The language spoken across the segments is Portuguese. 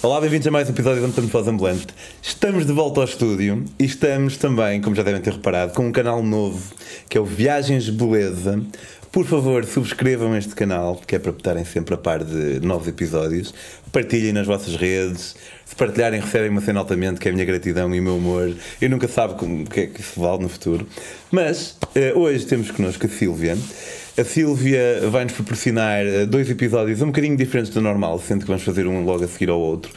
Olá, bem-vindos a mais um episódio do Antônio Voz Ambulante. Estamos de volta ao estúdio e estamos também, como já devem ter reparado, com um canal novo que é o Viagens Beleza. Por favor, subscrevam este canal, que é para estarem sempre a par de novos episódios. Partilhem nas vossas redes. Se partilharem, recebem uma cena altamente, que é a minha gratidão e o meu amor. Eu nunca sabe o que é que isso vale no futuro. Mas eh, hoje temos connosco a Sílvia. A Sílvia vai-nos proporcionar eh, dois episódios um bocadinho diferentes do normal, sendo que vamos fazer um logo a seguir ao outro.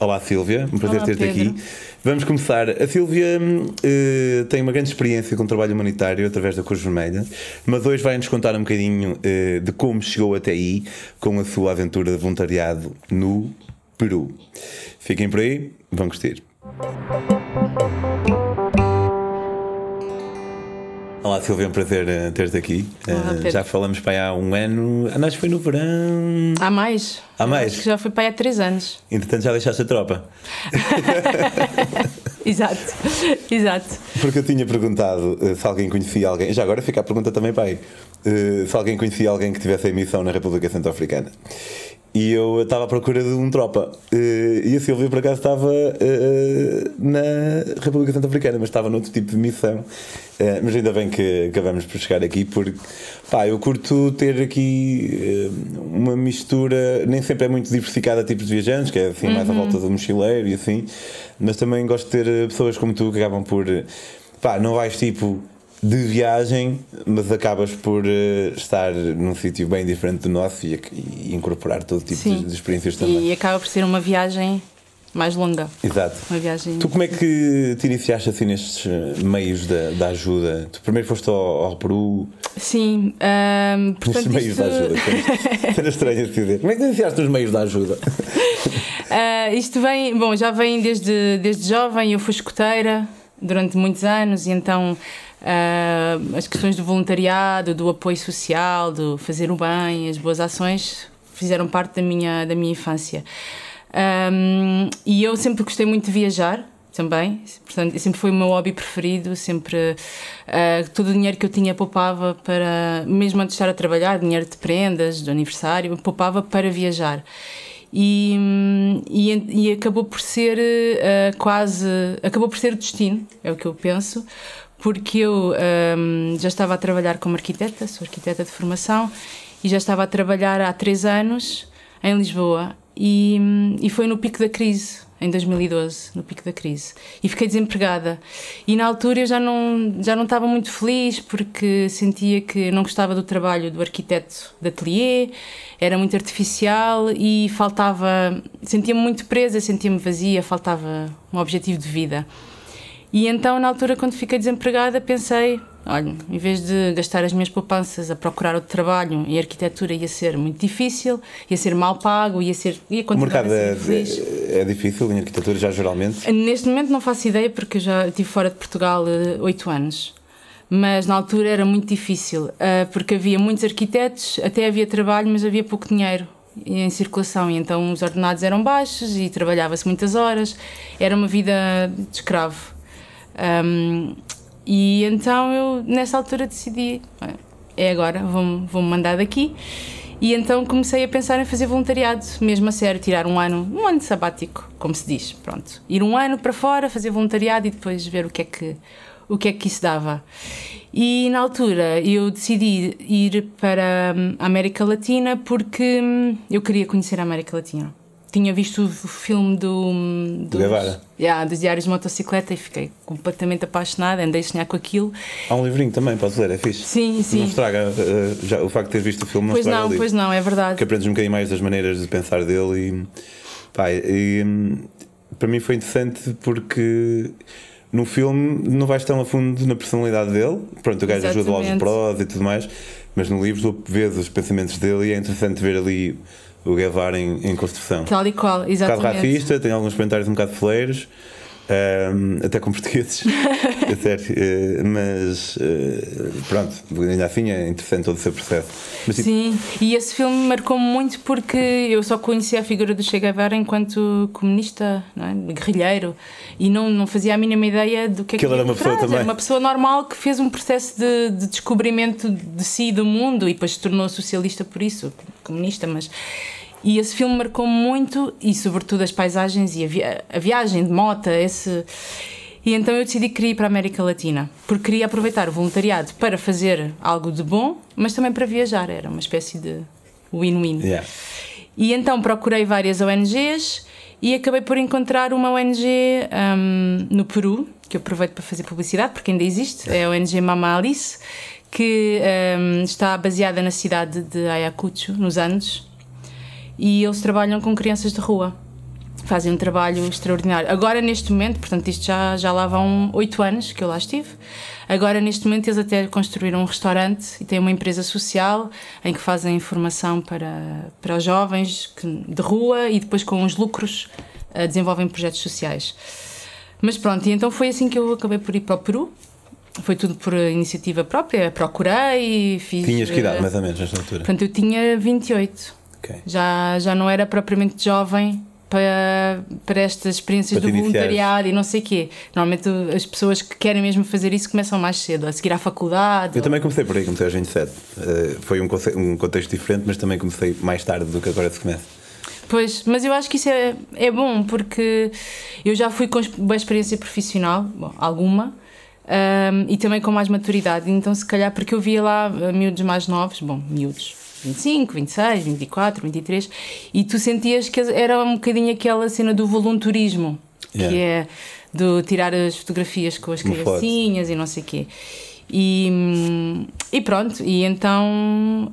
Olá Sílvia, um prazer ter-te aqui. Vamos começar. A Sílvia uh, tem uma grande experiência com o trabalho humanitário através da Cruz Vermelha, mas hoje vai-nos contar um bocadinho uh, de como chegou até aí com a sua aventura de voluntariado no Peru. Fiquem por aí, vão curtir. Olá Silvia, é um prazer uh, ter-te aqui. Olá, uh, já falamos para aí há um ano. Ah, nós foi no verão. Há mais. Há mais? Já foi para aí há três anos. Entretanto, já deixaste a tropa. exato, exato. Porque eu tinha perguntado uh, se alguém conhecia alguém. Já agora fica a pergunta também para aí. se alguém conhecia alguém que tivesse a missão na República Centro-Africana. E eu estava à procura de um tropa. E a Silvia, por acaso, estava na República Centro-Africana, mas estava noutro tipo de missão. É, mas ainda bem que acabamos por chegar aqui, porque pá, eu curto ter aqui uma mistura, nem sempre é muito diversificada a tipos de viajantes, que é assim uhum. mais à volta do mochileiro e assim, mas também gosto de ter eh, pessoas como tu que acabam por. Pá, não vais tipo de viagem, mas acabas por uh, estar num sítio bem diferente do nosso e, e incorporar todo tipo de, de, experiências também. E acaba por ser uma viagem mais longa. Exato. Uma viagem. Tu como é que te iniciaste assim nestes eh, meios da, da ajuda? Tu primeiro foste ao, ao Peru? Sim. Um, portanto, nos meios isto... da ajuda. Era estranho dizer. Como é que te iniciaste nos meios da ajuda? Uh, isto vem, bom, já vem desde, desde jovem, eu fui escoteira durante muitos anos e então uh, as questões do voluntariado, do apoio social, do fazer o bem, as boas ações fizeram parte da minha, da minha infância. Um, e eu sempre gostei muito de viajar também, portanto, sempre foi o meu hobby preferido. Sempre uh, todo o dinheiro que eu tinha poupava para, mesmo antes de estar a trabalhar, dinheiro de prendas, de aniversário, poupava para viajar. E, e, e acabou por ser uh, quase acabou por ser o destino, é o que eu penso, porque eu um, já estava a trabalhar como arquiteta, sou arquiteta de formação, e já estava a trabalhar há três anos em Lisboa. E, e foi no pico da crise, em 2012, no pico da crise. E fiquei desempregada. E na altura eu já não, já não estava muito feliz porque sentia que não gostava do trabalho do arquiteto de atelier, era muito artificial e faltava. sentia-me muito presa, sentia-me vazia, faltava um objetivo de vida. E então, na altura, quando fiquei desempregada, pensei: olha, em vez de gastar as minhas poupanças a procurar outro trabalho em arquitetura ia ser muito difícil, ia ser mal pago, ia ser. Ia o mercado é, é, é, difícil em arquitetura já geralmente? Neste momento não faço ideia porque já estive fora de Portugal eh, oito anos. Mas na altura era muito difícil, eh, porque havia muitos arquitetos, até havia trabalho, mas havia pouco dinheiro em circulação e então os ordenados eram baixos e trabalhava-se muitas horas, era uma vida de escravo. Um, e então eu, nessa altura, decidi: é agora, vou-me vou mandar daqui. E então comecei a pensar em fazer voluntariado, mesmo a sério, tirar um ano, um ano sabático, como se diz, pronto. Ir um ano para fora, fazer voluntariado e depois ver o que é que, o que, é que isso dava. E na altura eu decidi ir para a América Latina porque hum, eu queria conhecer a América Latina tinha visto o filme do, dos, Guevara. Yeah, dos Diários de Motocicleta e fiquei completamente apaixonada, andei a sonhar com aquilo. Há um livrinho também, podes ler, é fixe. Sim, sim. Não estraga, uh, já, o facto de teres visto o filme não pois estraga não. Pois não, é verdade. Que aprendes um bocadinho mais das maneiras de pensar dele e, pá, e hum, para mim foi interessante porque no filme não vais tão a fundo na personalidade dele, pronto, o gajo ajuda aos prós e tudo mais, mas no livro tu vês os pensamentos dele e é interessante ver ali o Guevara em, em construção. Tal e qual, exatamente. Um bocado racista, tem alguns comentários um bocado fleiros. Um, até com portugueses, é sério, uh, mas uh, pronto, ainda assim é interessante todo o seu processo. Mas, tipo... Sim, e esse filme marcou-me muito porque eu só conhecia a figura do Che Guevara enquanto comunista, é? guerrilheiro, e não, não fazia a mínima ideia do que é que ele era uma pessoa também. Era uma pessoa normal que fez um processo de, de descobrimento de si e do mundo e depois se tornou socialista por isso, comunista, mas E esse filme marcou muito, e sobretudo as paisagens e a, a viagem de moto, esse. E então eu decidi que queria ir para a América Latina, porque queria aproveitar o voluntariado para fazer algo de bom, mas também para viajar, era uma espécie de win-win. Yeah. E então procurei várias ONGs e acabei por encontrar uma ONG um, no Peru, que eu aproveito para fazer publicidade, porque ainda existe, é a ONG Mama Alice, que um, está baseada na cidade de Ayacucho, nos Andes, e eles trabalham com crianças de rua. Fazem um trabalho extraordinário. Agora, neste momento, portanto, isto já, já lá vão oito anos que eu lá estive. Agora, neste momento, eles até construíram um restaurante e têm uma empresa social em que fazem informação para, para os jovens de rua e depois, com os lucros, uh, desenvolvem projetos sociais. Mas pronto, e então foi assim que eu acabei por ir para o Peru. Foi tudo por iniciativa própria. Procurei, fiz. Tinhas que idade, mais ou menos, nesta altura? Portanto, eu tinha 28. Okay. Já, já não era propriamente jovem para, para estas experiências Para do voluntariado e não sei o quê. Normalmente as pessoas que querem mesmo fazer isso começam mais cedo, a seguir à faculdade. Eu também comecei por aí, comecei aos 27. Uh, foi um, um contexto diferente, mas também comecei mais tarde do que agora se começa. Pois, mas eu acho que isso é, é bom porque eu já fui com boa experiência profissional, bom, alguma, ahm, e também com mais maturidade. Então, se calhar, porque eu via lá ah, miúdos mais novos, bom, miúdos. 25, 26, 24, 23, e tu sentias que era um bocadinho aquela cena do voluntarismo, que Yeah. é do tirar as fotografias com as foto. criancinhas e não sei o quê. E, e pronto, e então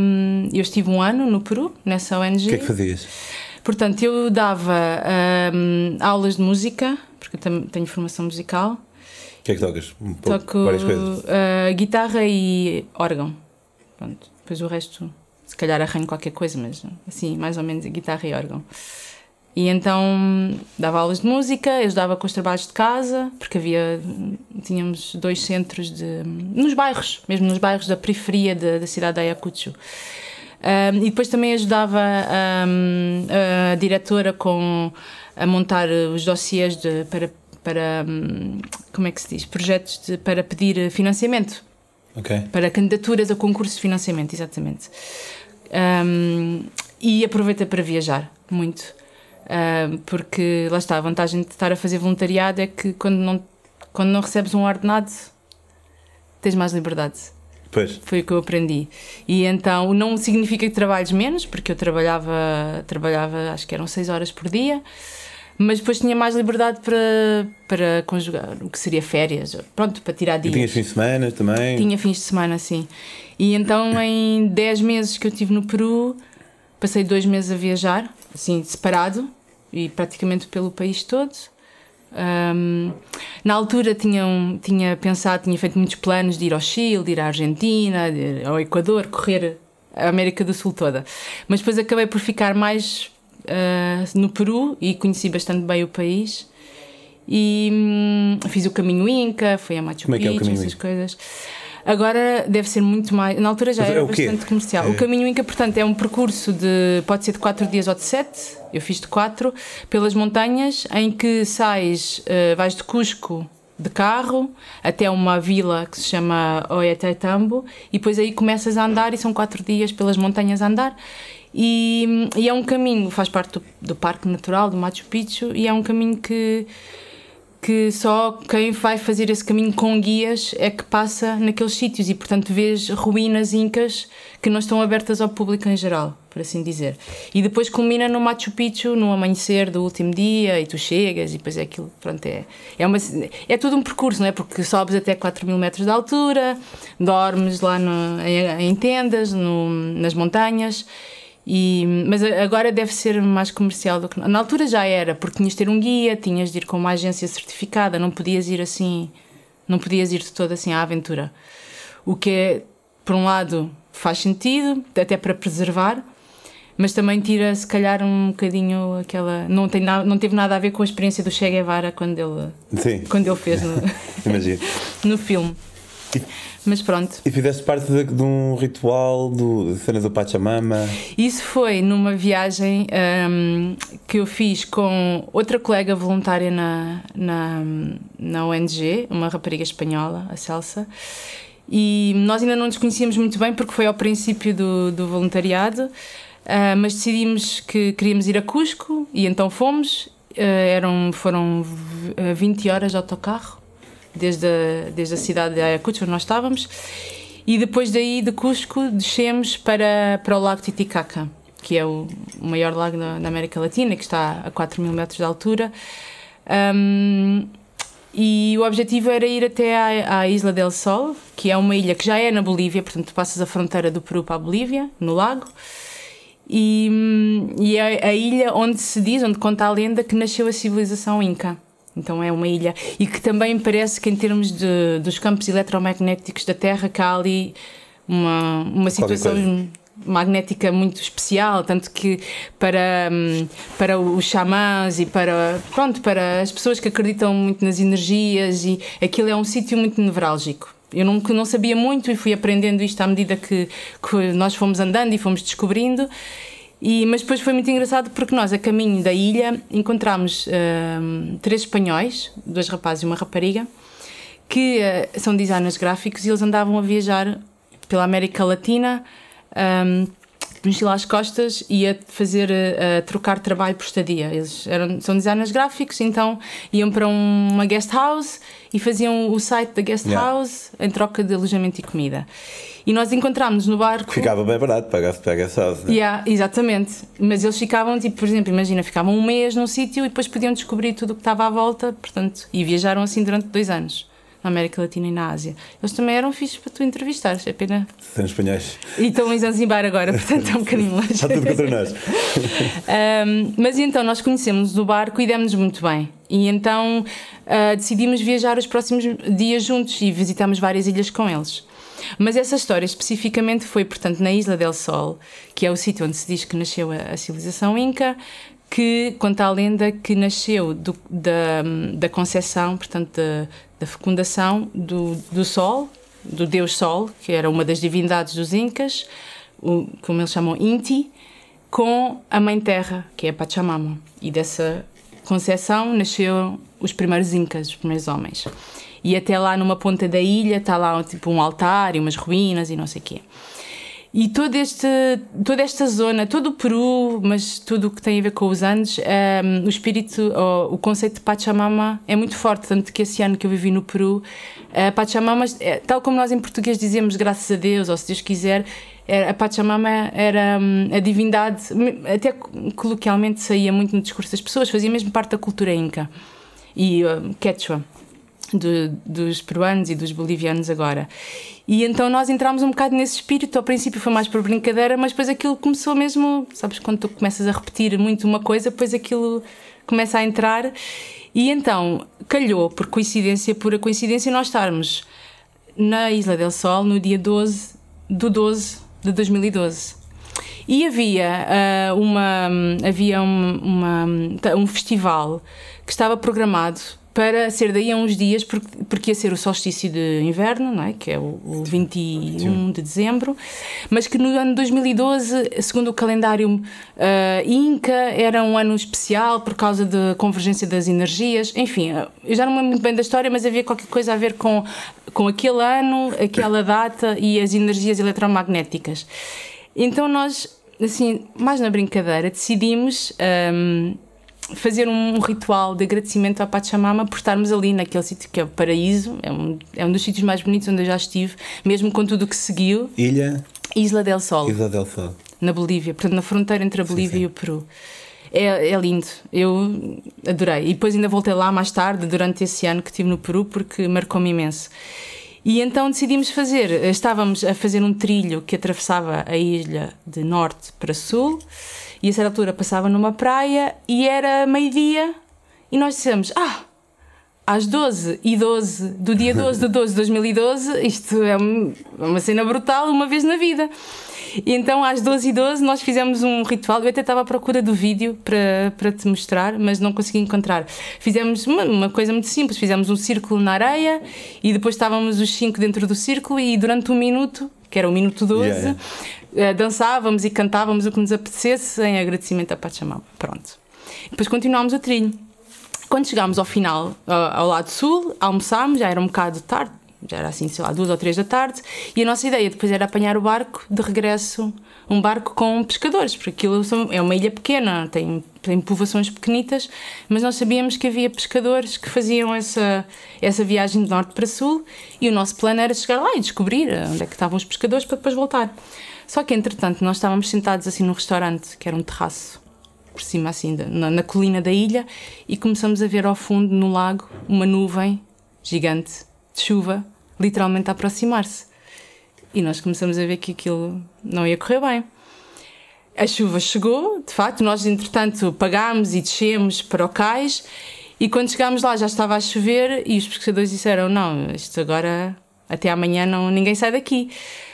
hum, eu estive um ano no Peru, nessa ONG. O que é que fazias? Portanto, eu dava hum, aulas de música, porque eu tenho formação musical. O que é que tocas? Um pouco, Toco várias coisas. uh, guitarra e órgão. Pronto. Depois o resto, se calhar arranho qualquer coisa, mas assim, mais ou menos guitarra e órgão. E então dava aulas de música, ajudava com os trabalhos de casa, porque havia, tínhamos dois centros de, nos bairros, mesmo nos bairros da periferia de- da cidade de Ayacucho. Um, e depois também ajudava um, a diretora com a montar os dossiês de, para, para como é que se diz? Projetos de- para pedir financiamento, Ok. para candidaturas a concursos de financiamento, exatamente. Um, e aproveita para viajar muito, Um, porque lá está, a vantagem de estar a fazer voluntariado é que quando não, quando não recebes um ordenado tens mais liberdade. Pois. Foi o que eu aprendi. E então não significa que trabalhes menos, porque eu trabalhava, trabalhava acho que eram 6 horas por dia, mas depois tinha mais liberdade para, para conjugar o que seria férias, pronto, para tirar E dias. tinhas fins de semana também? Tinha fins de semana, sim. E então em 10 meses que eu estive no Peru, passei dois meses a viajar, assim, separado, e praticamente pelo país todo. Um, na altura tinha, um- tinha pensado, tinha feito muitos planos de ir ao Chile, de ir à Argentina, ir ao Equador, correr a América do Sul toda. Mas depois acabei por ficar mais ah, no Peru e conheci bastante bem o país. E hum, fiz o caminho Inca, fui a Machu é é Picchu, caminho essas Inca? coisas. Agora deve ser muito mais. Na altura já é era bastante comercial. É- O caminho Inca, portanto, é um percurso de. pode ser de 4 dias ou de 7. Eu fiz de 4 pelas montanhas, em que sais, eh, vais de Cusco de carro até uma vila que se chama Oetetambo e depois aí começas a andar e são 4 dias pelas montanhas a andar. E, e é um caminho, faz parte do, do Parque Natural do Machu Picchu e é um caminho que que só quem vai fazer esse caminho com guias é que passa naqueles sítios e, portanto, vês ruínas incas que não estão abertas ao público em geral, por assim dizer. E depois culmina no Machu Picchu, no amanhecer do último dia, e tu chegas e depois é aquilo, pronto, é, é, uma, é um percurso, não é? Porque sobes até 4 mil metros de altura, dormes lá no, em, em tendas, no, nas montanhas. E, mas agora deve ser mais comercial do que. Na altura já era, porque tinhas de ter um guia, tinhas de ir com uma agência certificada, não podias ir assim, não podias ir de todo assim à aventura. O que é, por um lado, faz sentido, até para preservar, mas também tira se calhar um bocadinho aquela. Não, tem na, não teve nada a ver com a experiência do Che Guevara quando ele, Sim, quando ele fez no, imagino. no filme. Mas pronto. E fizeste parte de, de um ritual do, de cena do Pachamama. Isso foi numa viagem hum, que eu fiz com outra colega voluntária na, na, na ONG, uma rapariga espanhola, a Celsa. E nós ainda não nos conhecíamos muito bem porque foi ao princípio do, do voluntariado. Uh, mas decidimos que queríamos ir a Cusco e então fomos. Uh, eram, foram 20 horas de autocarro desde a, desde a cidade de Ayacucho, onde nós estávamos. E depois daí, de Cusco, descemos para, para o Lago Titicaca, que é o, maior lago na, na, América Latina, que está a 4 mil metros de altura. Um, e o objetivo era ir até à, à, Isla del Sol, que é uma ilha que já é na Bolívia, portanto, passas a fronteira do Peru para a Bolívia, no lago. E, e é a ilha onde se diz, onde conta a lenda, que nasceu a civilização Inca. Então é uma ilha. E que também parece que, em termos de, dos campos eletromagnéticos da Terra, que há ali uma, uma situação magnética muito especial, tanto que para, hum, para os xamãs e para, pronto, para as pessoas que acreditam muito nas energias, e aquilo é um sítio muito nevrálgico. Eu não, não sabia muito e fui aprendendo isto à medida que, que nós fomos andando e fomos descobrindo. E, mas depois foi muito engraçado porque nós, a caminho da ilha, encontramos uh, três espanhóis, dois rapazes e uma rapariga, que uh, são designers gráficos e eles andavam a viajar pela América Latina, um, mochila às costas e a fazer a, a trocar trabalho por estadia. Eles eram, são designers gráficos, então iam para um, uma guest house e faziam o site da guest yeah. house em troca de alojamento e comida. E nós encontramos no barco. Ficava bem barato pagar-se para essa house. Né? Yeah, exatamente. Mas eles ficavam, tipo, por exemplo, imagina, ficavam um mês num sítio e depois podiam descobrir tudo o que estava à volta, portanto, e viajaram assim durante dois anos. Na América Latina e na Ásia. Eles também eram fixos para tu entrevistar, é pena. São espanhóis. E estão em Zanzibar agora, portanto é um bocadinho longe. Está tudo contra nós. um, mas então nós conhecemos o barco e demos-nos muito bem. E então uh, decidimos viajar os próximos dias juntos e visitamos várias ilhas com eles. Mas essa história especificamente foi, portanto, na Isla del Sol, que é o sítio onde se diz que nasceu a, a civilização Inca, que conta a lenda que nasceu do, da, da concepção, portanto, da, da fecundação do, do Sol, do Deus Sol, que era uma das divindades dos Incas, o, como eles chamam Inti, com a Mãe Terra, que é a Pachamama. E dessa concepção nasceram os primeiros Incas, os primeiros homens e até lá numa ponta da ilha está lá tipo um altar e umas ruínas e não sei o quê. E todo este, toda esta zona, todo o Peru, mas tudo o que tem a ver com os Andes, um, ehm, o espírito, o, conceito de Pachamama é muito forte. Tanto que esse ano que eu vivi no Peru, a Pachamama, é, tal como nós em português dizemos graças a Deus, ou se Deus quiser, a Pachamama era hum, a divindade, até coloquialmente saía muito no discurso das pessoas, fazia mesmo parte da cultura inca e uh, quechua de, dos peruanos e dos bolivianos agora. E então nós entramos um bocado nesse espírito. Ao princípio foi mais por brincadeira, mas depois aquilo começou mesmo. Sabes, quando tu começas a repetir muito uma coisa, depois aquilo começa a entrar. E então calhou, por coincidência, pura coincidência, nós estarmos na Isla del Sol no dia 12 do 12 de 2012. E havia uh, uma havia um, uma, um festival que estava programado para ser daí a uns dias, porque, porque ia ser o solstício de inverno, não é? que é o, o 21 de dezembro, mas que no ano 2012, segundo o calendário uh, Inca, era um ano especial por causa da convergência das energias. Enfim, eu já não me lembro muito bem da história, mas havia qualquer coisa a ver com, com aquele ano, aquela data e as energias eletromagnéticas. Então nós, assim, mais na brincadeira, decidimos. Um, fazer um ritual de agradecimento à Pachamama por estarmos ali naquele sítio que é o paraíso, é um, é um dos sítios mais bonitos onde eu já estive, mesmo com tudo o que seguiu. Ilha? Isla del Sol. Isla del Sol. Na Bolívia, portanto, na fronteira entre a Bolívia sim, sim. e o Peru. É, é, lindo, eu adorei. E depois ainda voltei lá mais tarde, durante esse ano que estive no Peru, porque marcou-me imenso. E então decidimos fazer, estávamos a fazer um trilho que atravessava a ilha de norte para sul e a certa altura passava numa praia e era meio-dia e nós dissemos: Ah, às 12 e 12 do dia 12 de 12 de 2012, isto é uma cena brutal uma vez na vida. E então às 12 e 12 nós fizemos um ritual. Eu até estava à procura do vídeo para, para te mostrar, mas não consegui encontrar. Fizemos uma, uma coisa muito simples: fizemos um círculo na areia e depois estávamos os cinco dentro do círculo e durante um minuto, que era o minuto 12, yeah, yeah. Eh, dançávamos e cantávamos o que nos apetecesse em agradecimento à Pachamama. Pronto. Depois continuámos o trilho. Quando chegámos ao final, ao lado sul, almoçámos, já era um bocado tarde, já era assim, sei lá, duas ou três da tarde, e a nossa ideia depois era apanhar o barco de regresso, um barco com pescadores, porque aquilo é uma ilha pequena, tem, tem povoações pequenitas, mas nós sabíamos que havia pescadores que faziam essa, essa viagem de norte para sul, e o nosso plano era chegar lá e descobrir onde é que estavam os pescadores para depois voltar. Só que, entretanto, nós estávamos sentados assim num restaurante, que era um terraço, por cima assim, na, na colina da ilha, e começamos a ver ao fundo, no lago, uma nuvem gigante de chuva, literalmente a aproximar-se. E nós começamos a ver que aquilo não ia correr bem. A chuva chegou, de facto, nós entretanto pagámos e descemos para o cais e quando chegámos lá já estava a chover e os pescadores disseram: Não, isto agora até amanhã não, ninguém sai daqui.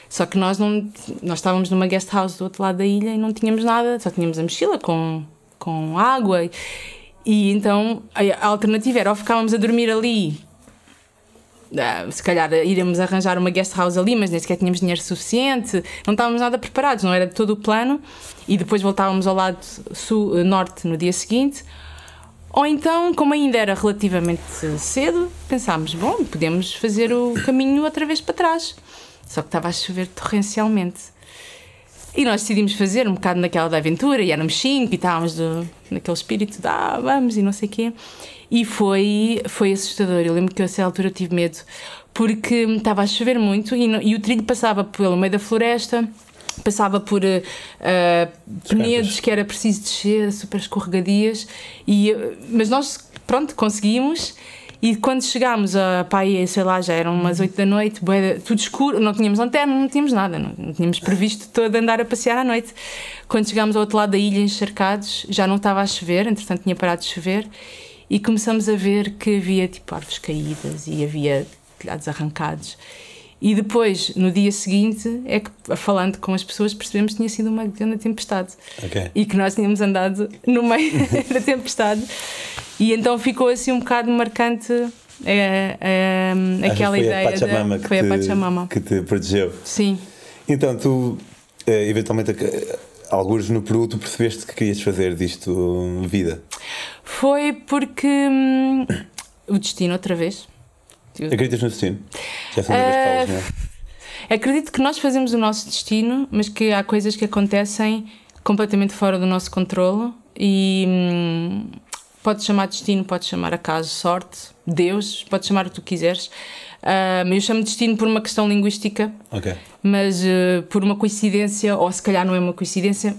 Só que nós não nós estávamos numa guest house do outro lado da ilha e não tínhamos nada, só tínhamos a mochila com, com água. E, então a, alternativa era ou ficávamos a dormir ali Uh, se calhar iremos arranjar uma guest house ali, mas nem sequer tínhamos dinheiro suficiente, não estávamos nada preparados, não era de todo o plano, e depois voltávamos ao lado sul, norte no dia seguinte. Ou então, como ainda era relativamente cedo, pensámos: bom, podemos fazer o caminho outra vez para trás. Só que estava a chover torrencialmente. E nós decidimos fazer um bocado naquela da aventura, e éramos cinco, e estávamos do, naquele espírito de ah, vamos, e não sei o quê. E foi, foi assustador. Eu lembro que a essa altura tive medo, porque estava a chover muito e, e o trilho passava pelo meio da floresta passava por uh, penedos que era preciso descer, super escorregadias, e, mas nós, pronto, conseguimos. E quando chegámos a pai, sei lá, já eram umas 8 da noite, tudo escuro, não tínhamos lanterna, não tínhamos nada, não, não tínhamos previsto todo andar a passear à noite. Quando chegámos ao outro lado da ilha, encharcados, já não estava a chover, entretanto tinha parado de chover, e começamos a ver que havia tipo árvores caídas e havia telhados arrancados. E depois, no dia seguinte, é que, falando com as pessoas, percebemos que tinha sido uma grande tempestade. Okay. E que nós tínhamos andado no meio da tempestade. E então ficou assim um bocado marcante é, é, aquela foi ideia. A Pachamama de, que foi a Pachamama. que te protegeu. Sim. Então, tu, eh, eventualmente, alguns no Peru, tu percebeste que querias fazer disto vida? Foi porque hum, o destino, outra vez Acreditas no destino? Já são uh, que falas, não é? Acredito que nós fazemos o nosso destino, mas que há coisas que acontecem completamente fora do nosso controle e hum, pode chamar destino, pode chamar acaso, sorte, Deus, pode chamar o que tu quiseres. Uh, eu chamo de destino por uma questão linguística, okay. mas uh, por uma coincidência, ou se calhar não é uma coincidência,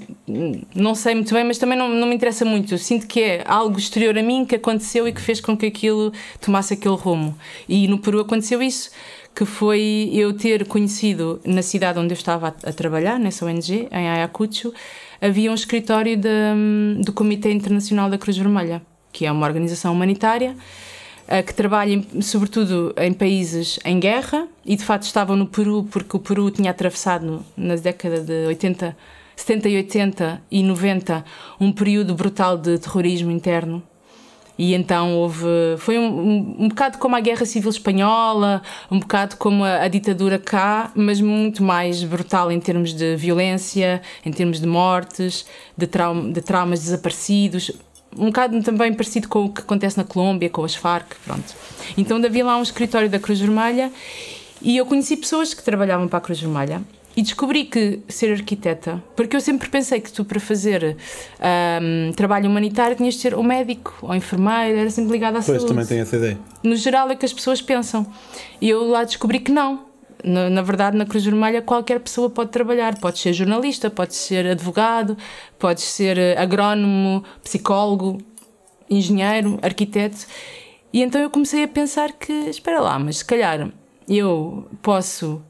não sei muito bem, mas também não, não me interessa muito. Eu sinto que é algo exterior a mim que aconteceu e que fez com que aquilo tomasse aquele rumo. E no Peru aconteceu isso, que foi eu ter conhecido na cidade onde eu estava a, a trabalhar, nessa ONG, em Ayacucho, havia um escritório de, um, do Comitê Internacional da Cruz Vermelha, que é uma organização humanitária que trabalham sobretudo em países em guerra e de facto estavam no Peru porque o Peru tinha atravessado na década de 80, 70 e 80 e 90 um período brutal de terrorismo interno e então houve. Foi um, um, um, bocado como a Guerra Civil Espanhola, um bocado como a, a, ditadura cá, mas muito mais brutal em termos de violência, em termos de mortes, de, de traumas desaparecidos um bocado também parecido com o que acontece na Colômbia, com as Farc, pronto. Então havia lá um escritório da Cruz Vermelha e eu conheci pessoas que trabalhavam para a Cruz Vermelha e descobri que ser arquiteta, porque eu sempre pensei que tu para fazer um, trabalho humanitário tinhas de ser ou médico ou enfermeiro, era sempre ligado à pois, saúde. Pois, também tenho essa ideia. No geral é que as pessoas pensam. E eu lá descobri que não, na, na, verdade, na Cruz Vermelha, qualquer pessoa pode trabalhar. Pode ser jornalista, pode ser advogado, pode ser eh, agrónomo, psicólogo, engenheiro, arquiteto. E então eu comecei a pensar que, espera lá, mas se calhar eu posso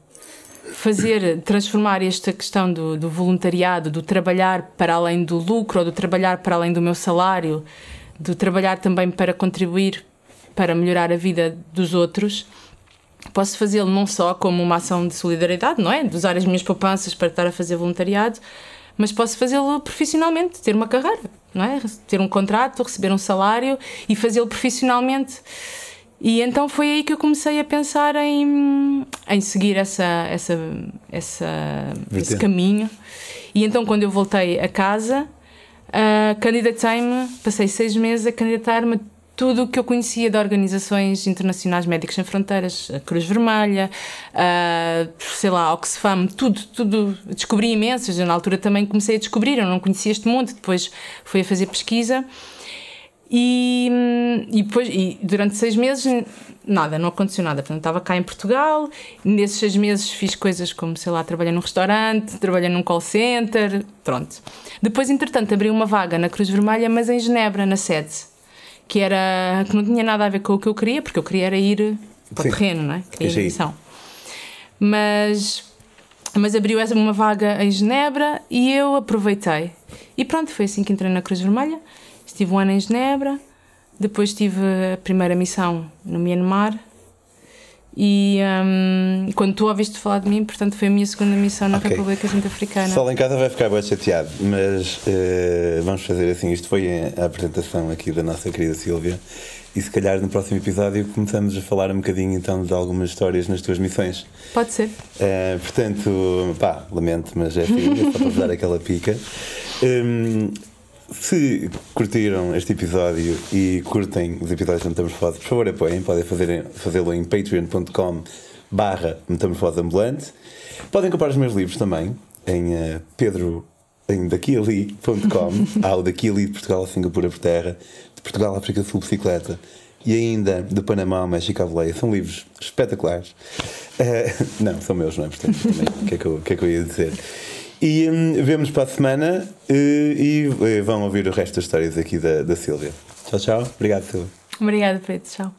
fazer, transformar esta questão do, do voluntariado, do trabalhar para além do lucro, ou do trabalhar para além do meu salário, do trabalhar também para contribuir para melhorar a vida dos outros posso fazê-lo não só como uma ação de solidariedade, não é? De usar as minhas poupanças para estar a fazer voluntariado, mas posso fazê-lo profissionalmente, ter uma carreira, não é? Ter um contrato, receber um salário e fazê-lo profissionalmente. E então foi aí que eu comecei a pensar em, em seguir essa, essa, essa, esse caminho. E então, quando eu voltei a casa, uh, candidatei-me, passei seis meses a candidatar-me tudo o que eu conhecia de organizações internacionais Médicos Sem Fronteiras, a Cruz Vermelha, sei lá, Oxfam, tudo, tudo. Descobri imensas. Na altura também comecei a descobrir, eu não conhecia este mundo, depois fui a fazer pesquisa. E, e, depois, e durante seis meses, nada, não aconteceu nada. Portanto, estava cá em Portugal, nesses seis meses fiz coisas como, sei lá, trabalhei num restaurante, trabalhei num call center, pronto. Depois, entretanto, abri uma vaga na Cruz Vermelha, mas em Genebra, na sede que era que não tinha nada a ver com o que eu queria, porque eu queria era ir para o terreno, não é? Queria ir missão. Mas, mas abriu uma vaga em Genebra e eu aproveitei. E pronto, foi assim que entrei na Cruz Vermelha. Estive um ano em Genebra, depois tive a primeira missão no Myanmar e um, quando tu ouviste falar de mim, portanto, foi a minha segunda missão na okay. República Centro-Africana. O pessoal em casa vai ficar bem chateado, mas uh, vamos fazer assim. Isto foi a apresentação aqui da nossa querida Silvia. E se calhar no próximo episódio começamos a falar um bocadinho então de algumas histórias nas tuas missões. Pode ser. Uh, portanto, pá, lamento, mas é assim, é só para dar aquela pica. Um, se curtiram este episódio e curtem os episódios da Metamorfose, por favor apoiem, podem fazê-lo em patreon.com barra metamorfoseambulante. Podem comprar os meus livros também em uh, Pedro em daquiali.com há o Daqui Ali de Portugal a Singapura por terra, de Portugal à África Sul bicicleta e ainda de Panamá ao México à Boleia. São livros espetaculares. Uh, não, são meus, não é? Portanto, o que, é que, que é que eu ia dizer? E hum, vemos para a semana e, eh, e, e, vão ouvir o resto das histórias aqui da, da Silvia. Tchau, tchau. Obrigado, Silvia. Obrigada, Pedro. Tchau.